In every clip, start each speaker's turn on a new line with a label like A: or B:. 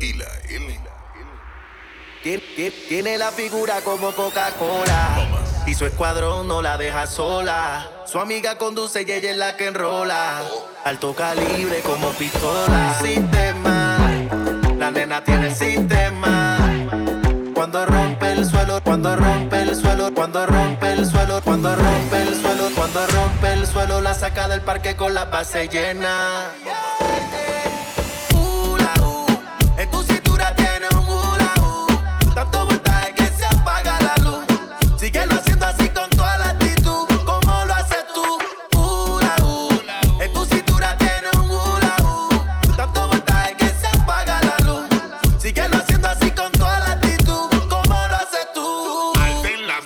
A: y la L.
B: Tiene la figura como Coca-Cola. Y su escuadrón no la deja sola. Su amiga conduce y ella es la que enrola. Alto calibre como pistola. Sistema. La nena tiene sistema. Cuando rompe el suelo, cuando rompe el suelo, cuando rompe el suelo, cuando rompe el suelo, cuando rompe el suelo, la saca del parque con la base llena.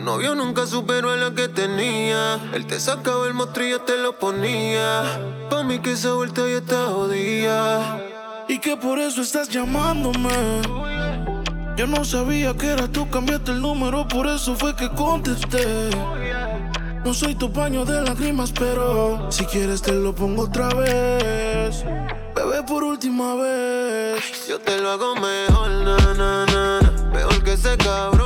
C: Tu novio nunca superó a la que tenía. Él te sacaba el mostrillo, te lo ponía. Pa' mí que esa vuelta ya está jodida.
D: Y que por eso estás llamándome. Yo no sabía que era tú, cambiaste el número, por eso fue que contesté. No soy tu paño de lágrimas, pero si quieres te lo pongo otra vez. Bebé, por última vez.
C: Yo te lo hago mejor, na, na, na, Mejor que ese cabrón,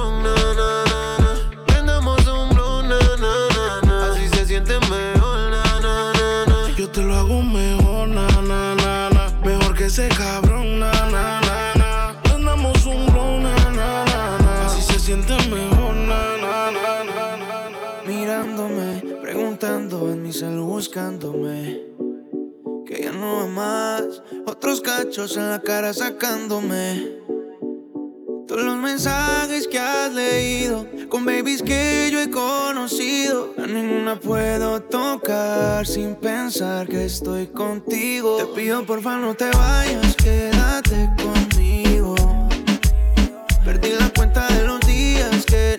E: buscándome que ya no va más. Otros cachos en la cara sacándome. Todos los mensajes que has leído, con babies que yo he conocido, a ninguna puedo tocar sin pensar que estoy contigo. Te pido porfa no te vayas, quédate conmigo. Perdí la cuenta de los días que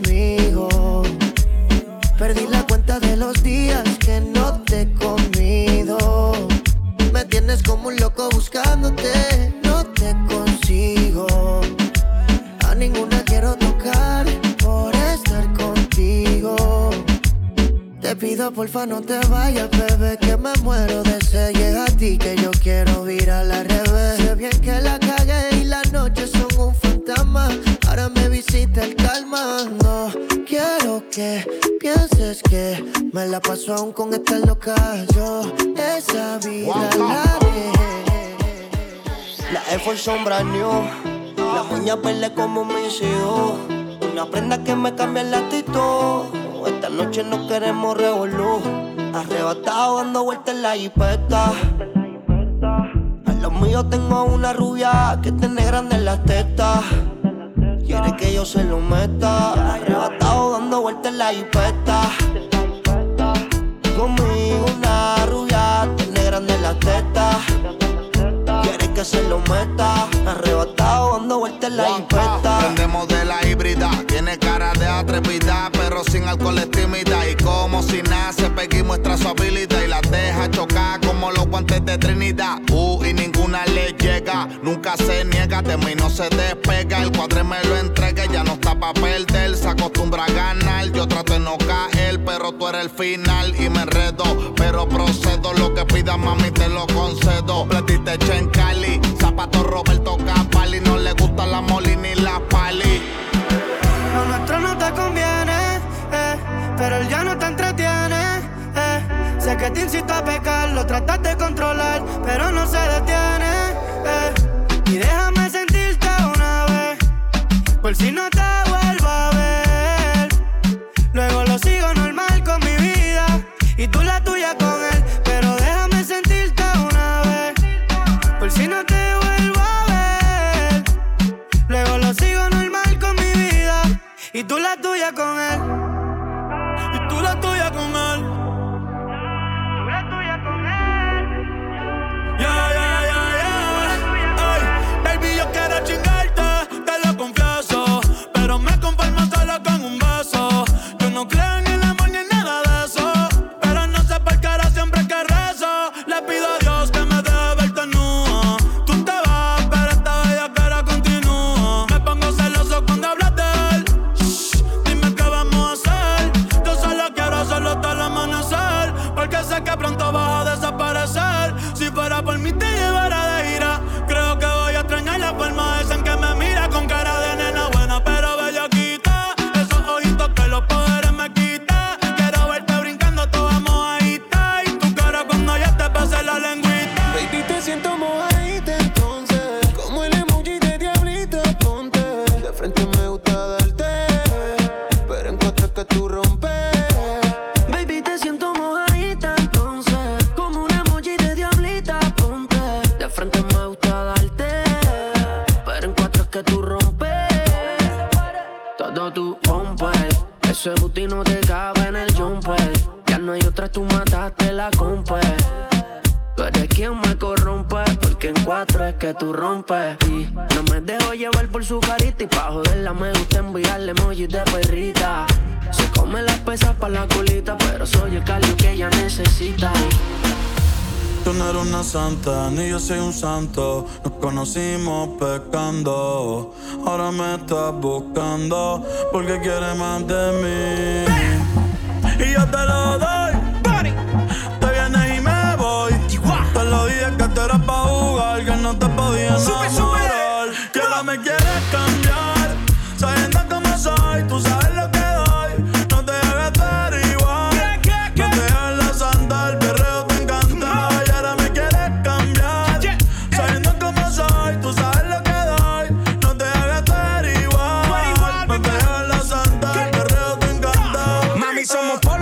F: Porfa no te vayas, bebé, que me muero de sed. Llega a ti que yo quiero ir a la revés. Sé bien que la cagué y las noches son un Ahora me visita el calma. No quiero que pienses que me la paso aún con esta loca. Yo esa vida la dejé.
G: La Air sombra new. La uña verde como me hizo. Una prenda que me cambia el actitud. No queremos revolú. Arrebatado dando vueltas en la hipeta. A los míos tengo una rubia que tiene grande en las tetas. Quiere que yo se lo meta. Arrebatado dando vueltas en la hipeta. Conmigo una rubia tiene grande en las tetas. Quiere que se lo meta. Arrebatado dando vueltas en la hipeta.
H: Prendemos de la híbrida. Tiene cara de atrevida, pero sin alcohol es tímida. Y como si nace, Peggy muestra su habilidad y la deja chocar como los guantes de Trinidad. Uh, y ninguna le llega. Nunca se niega, de mí no se despega. El cuadre me lo entrega, ya no está pa' perder. Se acostumbra a ganar. Yo trato de no caer, pero tú eres el final y me enredo. Pero procedo, lo que pidas, mami, te lo concedo. Platiste en Cali, zapato Roberto la pali.
E: Lo nuestro no te conviene, eh, pero él ya no te entretiene. Eh. Sé que te incito a pecar, lo tratas de controlar, pero no se detiene. Eh. Y déjame sentirte una vez, por si no
I: eres quien me corrompe. Porque en cuatro es que tú rompes. Y no me dejo llevar por su carita. Y pa' joderla me gusta enviarle emojis de perrita. Se come las pesas pa' la colita. Pero soy el calio que ella necesita.
J: Yo no era una santa, ni yo soy un santo. Nos conocimos pecando. Ahora me estás buscando porque quieres más de mí. Y yo te lo doy. sube, sube. Que ahora me quieres cambiar. Sabiendo cómo soy, tú sabes lo que doy. No te debes ver igual. ¿Qué, No te dejes el perreo te encanta. Y ahora me quieres cambiar. Sabiendo cómo soy, tú sabes lo que doy. No te debes ver igual. No te dejes andar, el perreo te encanta.
K: Mami, somos
L: por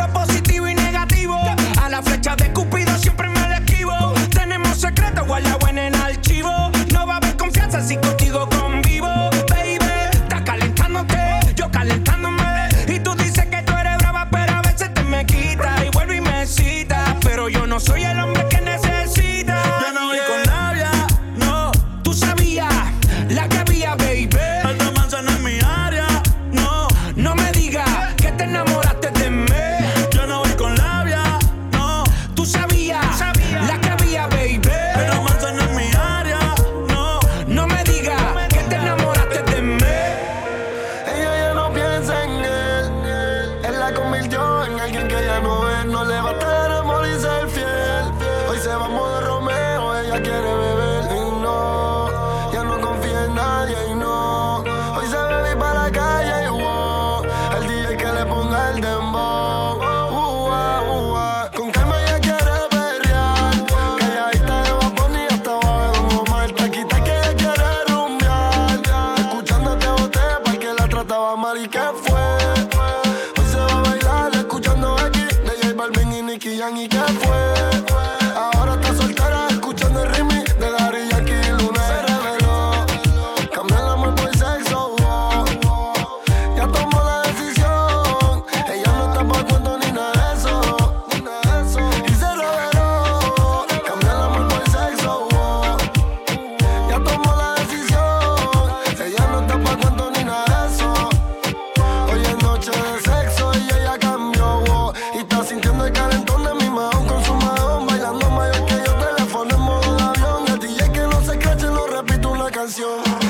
L: canción.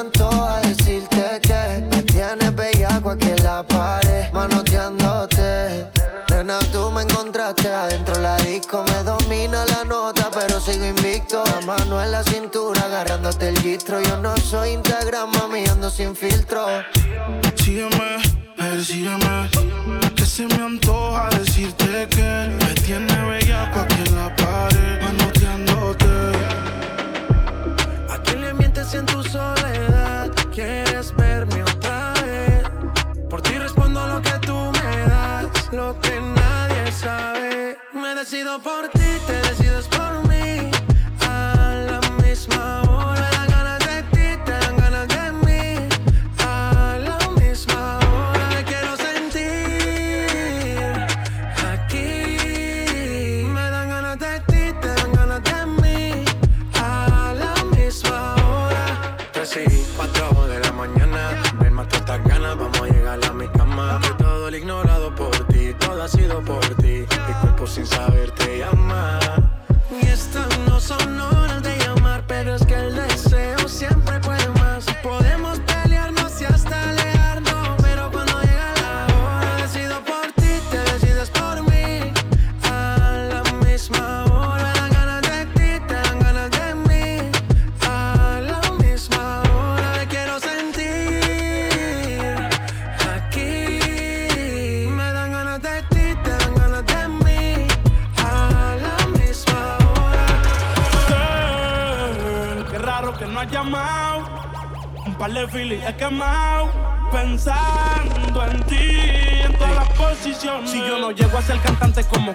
L: Me a
G: decirte que me tienes bellaco aquí en la pared, manoteándote. Nena, tú me encontraste adentro la disco, me domina la nota, pero sigo invicto. La mano en la cintura, agarrándote el gistro. Yo no soy Instagram, mami, ando sin filtro.
M: Sígueme, persígueme. Que se me antoja decirte que me tiene bellaco aquí en la pared, manoteándote
I: Quieres verme otra vez. Por ti respondo lo que tú me das, lo que nadie sabe. Me decido por ti,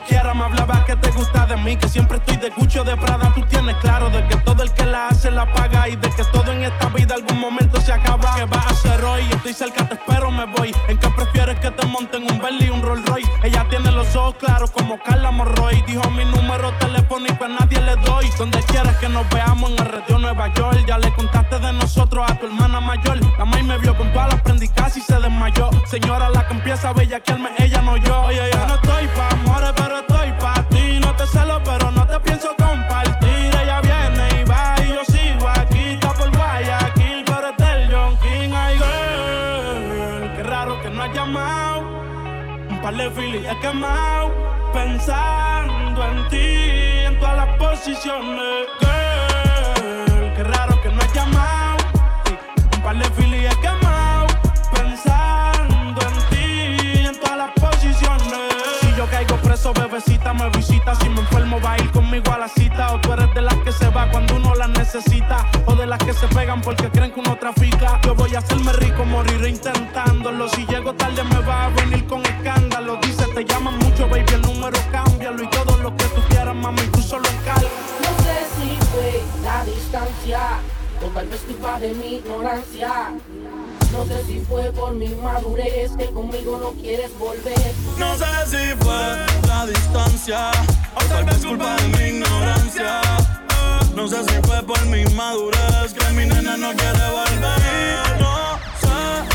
M: quiera, me hablaba que te gusta de mí, que siempre estoy de cucho de Prada. Tú tienes claro de que todo el que la hace la paga y de que todo en esta vida algún momento se acaba. ¿Qué vas a hacer hoy? Estoy cerca, te espero, me voy. ¿En qué prefieres que te monten un Bentley y un Rolls Royce? Ella tiene los ojos claros como Carla Morroy. Dijo mi número telefónico a nadie le doy. Donde quieras que nos veamos en el radio Nueva York. Ya le contaste de nosotros a tu hermana mayor. La May me vio con todas las prendicas casi se desmayó. Señora, la que empieza a bellaquearme, ella no yo. He quemado. Pensando en ti, en todas las posiciones. Girl, qué raro que no has llamado. Un par de filis he quemado. bebecita, me visita. Si me enfermo, va a ir conmigo a la cita. O tú eres de las que se va cuando uno la necesita. O de las que se pegan porque creen que uno trafica. Yo voy a hacerme rico, moriré intentándolo. Si
N: O tal vez culpa de mi ignorancia. No sé si fue por mi madurez que conmigo no quieres volver.
M: No sé si fue la distancia o tal vez culpa de mi ignorancia. No sé si fue por mi madurez que mi nena no quiere volver. No sé.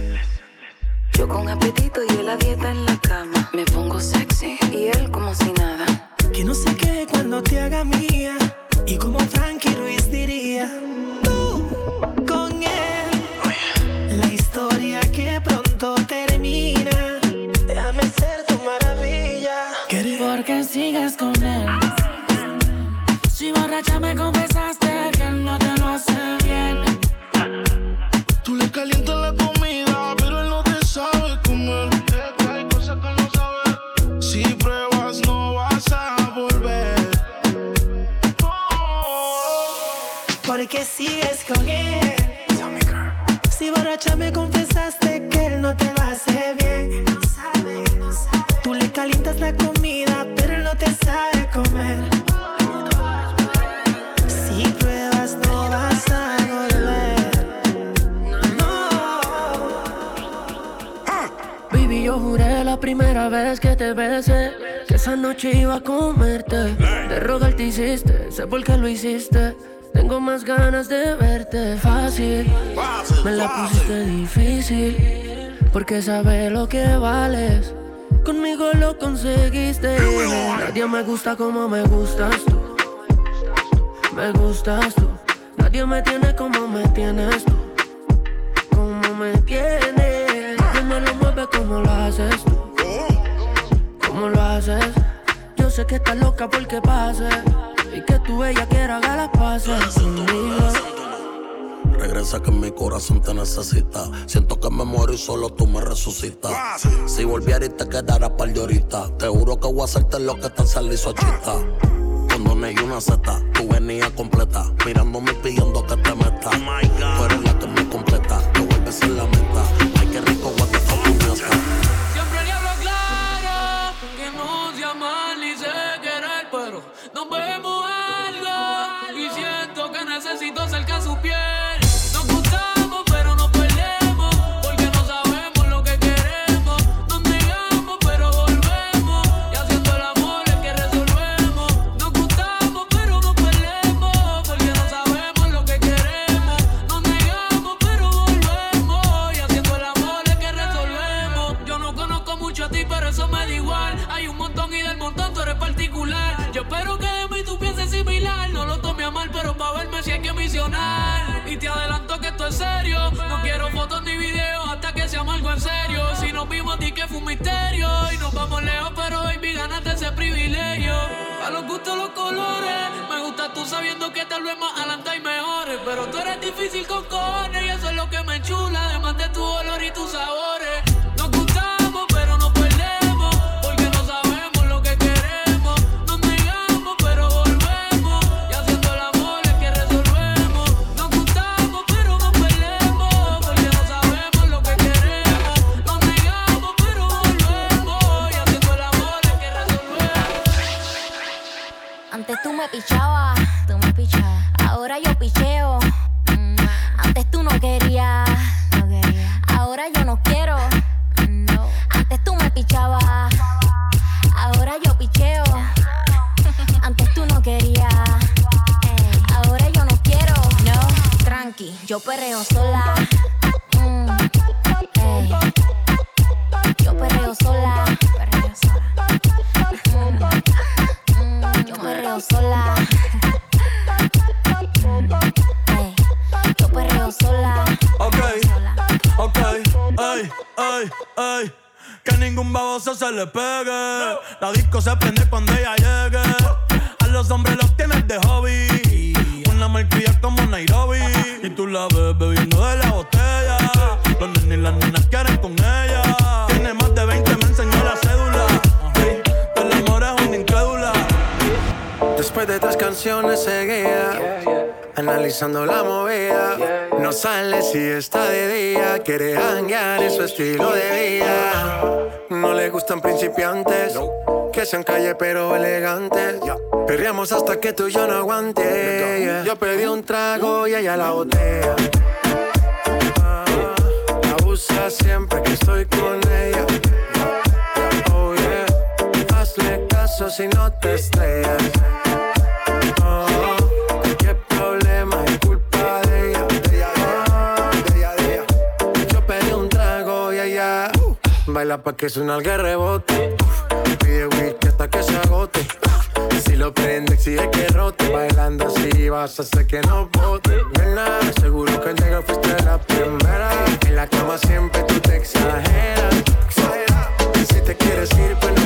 O: Yo con apetito y él la dieta en la cama. Me pongo sexy y él como si nada.
P: Que no sé qué cuando te haga mía. Y como Frankie Ruiz diría, tú con él. La historia que pronto termina. Déjame ser tu maravilla.
Q: Porque sigues con él. Si borracha me confesaste
M: la
Q: pusiste difícil. Porque sabes lo que vales. Conmigo lo conseguiste. Nadie me gusta como me gustas tú. Me gustas tú. Nadie me tiene como me tienes tú. Como me tienes. Nadie me lo mueve como lo haces tú. Como lo haces. Yo sé que estás loca porque pases. Y que tu bella quiera haga las conmigo.
R: Regresa que mi corazón te necesita. Siento que me muero y solo tú me resucitas. Si volviera y te quedara par de horita, te juro que voy a hacerte lo que te sale chita. Cuando no hay una zeta, tú venías completa. Mirándome y pidiendo que te meta. Tú eres la que me completa, te vuelves en la meta. Ay, qué rico, what the fuck.
Q: Siempre le hablo claro que no sea mal ni sé querer, pero nos vemos algo y siento que necesito cerca su piel. Me
S: pichabas,
J: Ves bebiendo de la botella. Los nenes y las nenas quieren con ella. Tiene más de 20, me enseñó la cédula. Ey, el amor es una incrédula.
A: Después de tres canciones seguía Analizando la movida No sale si está de día Quiere hanguear en su estilo de vida No le gustan principiantes que sean calle pero elegante. Perriamos hasta que tú y yo no aguante. Yo pedí un trago y ella la botea. Ah, la siempre que estoy con ella. Oh yeah. Hazle caso si no te estrellas. Oh, problema es culpa de ella. Ah, yo pedí un trago y ella uh, baila pa' que suena el que rebote. Pide whisky hasta que se agote. Si lo prende, exige que rote. Bailando así vas a hacer que no bote. Nena, seguro que al llegar fuiste la primera. En la cama siempre tú te exageras. Si te quieres ir, pues
J: no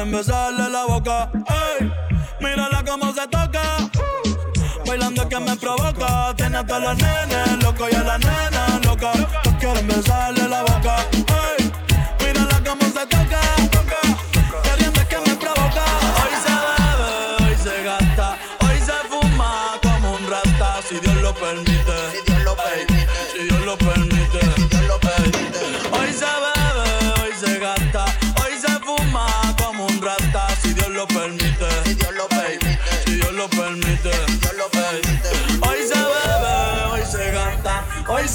J: quieren besarle la boca. Ey, mírala cómo se toca. Bailando que me provoca. Tiene hasta los nenes loco y a la nena loca. No quieren besarle la boca. Ey, mírala cómo se toca.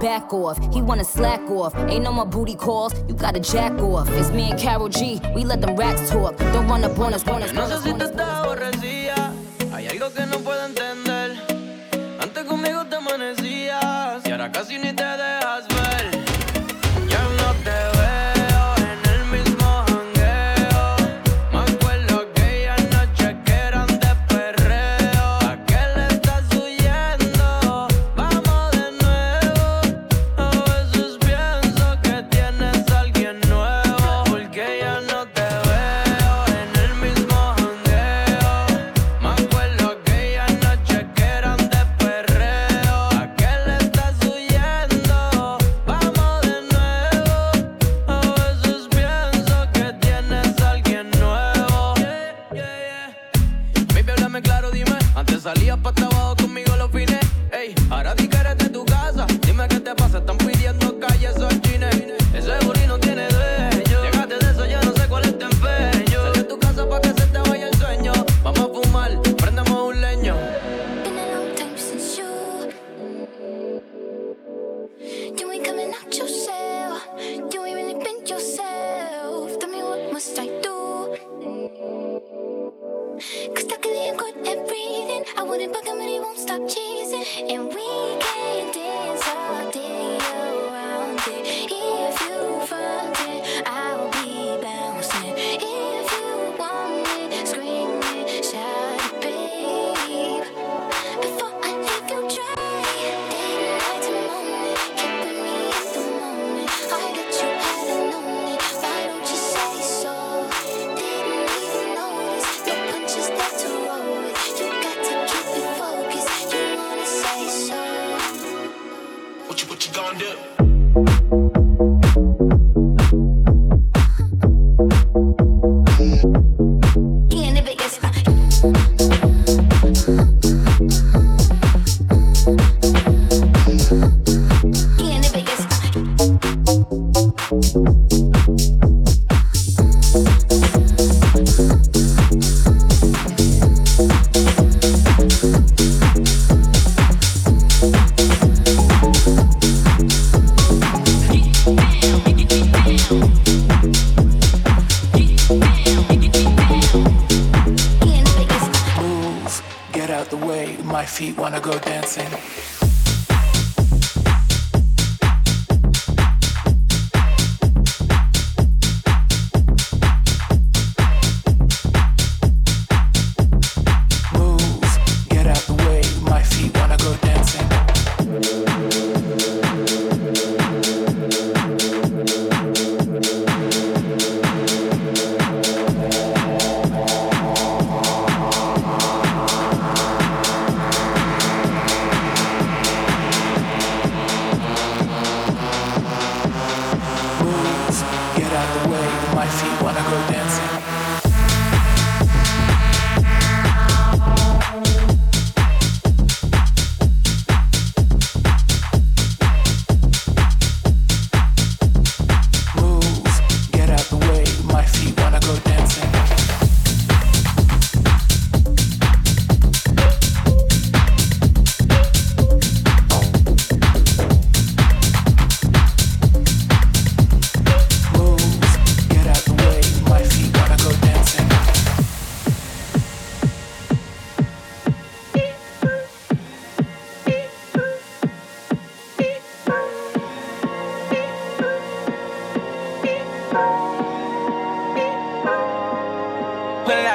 T: back off. He wanna slack off. Ain't no more booty calls, you gotta jack off. It's me and Carol G, we let them racks talk. Don't run up on us, on us, us.
U: Y ahora casi ni te dejas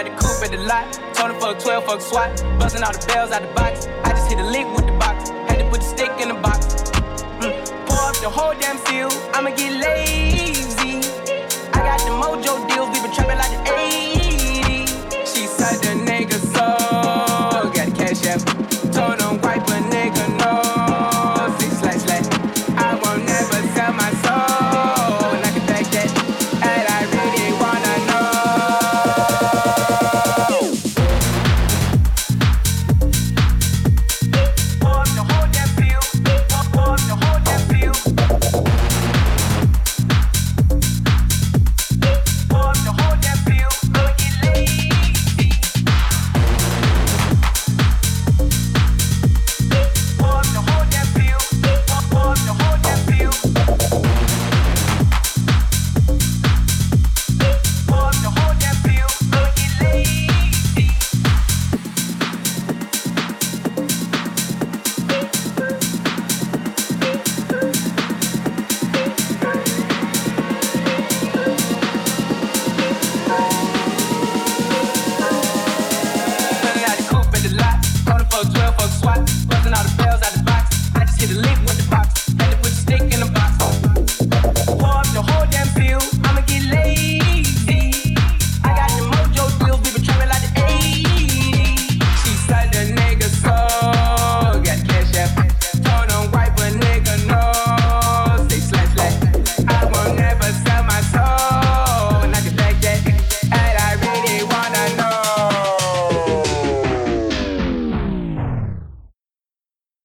V: the coupe at the lot. Told him fuck 12, fuck SWAT. Busting all the bells out the box. I just hit a lick with the box. Had to put the stick in the box. Mm. Pour up the whole damn seal. I'ma get lazy. I got the mojo deals. We been trapping like the 80s.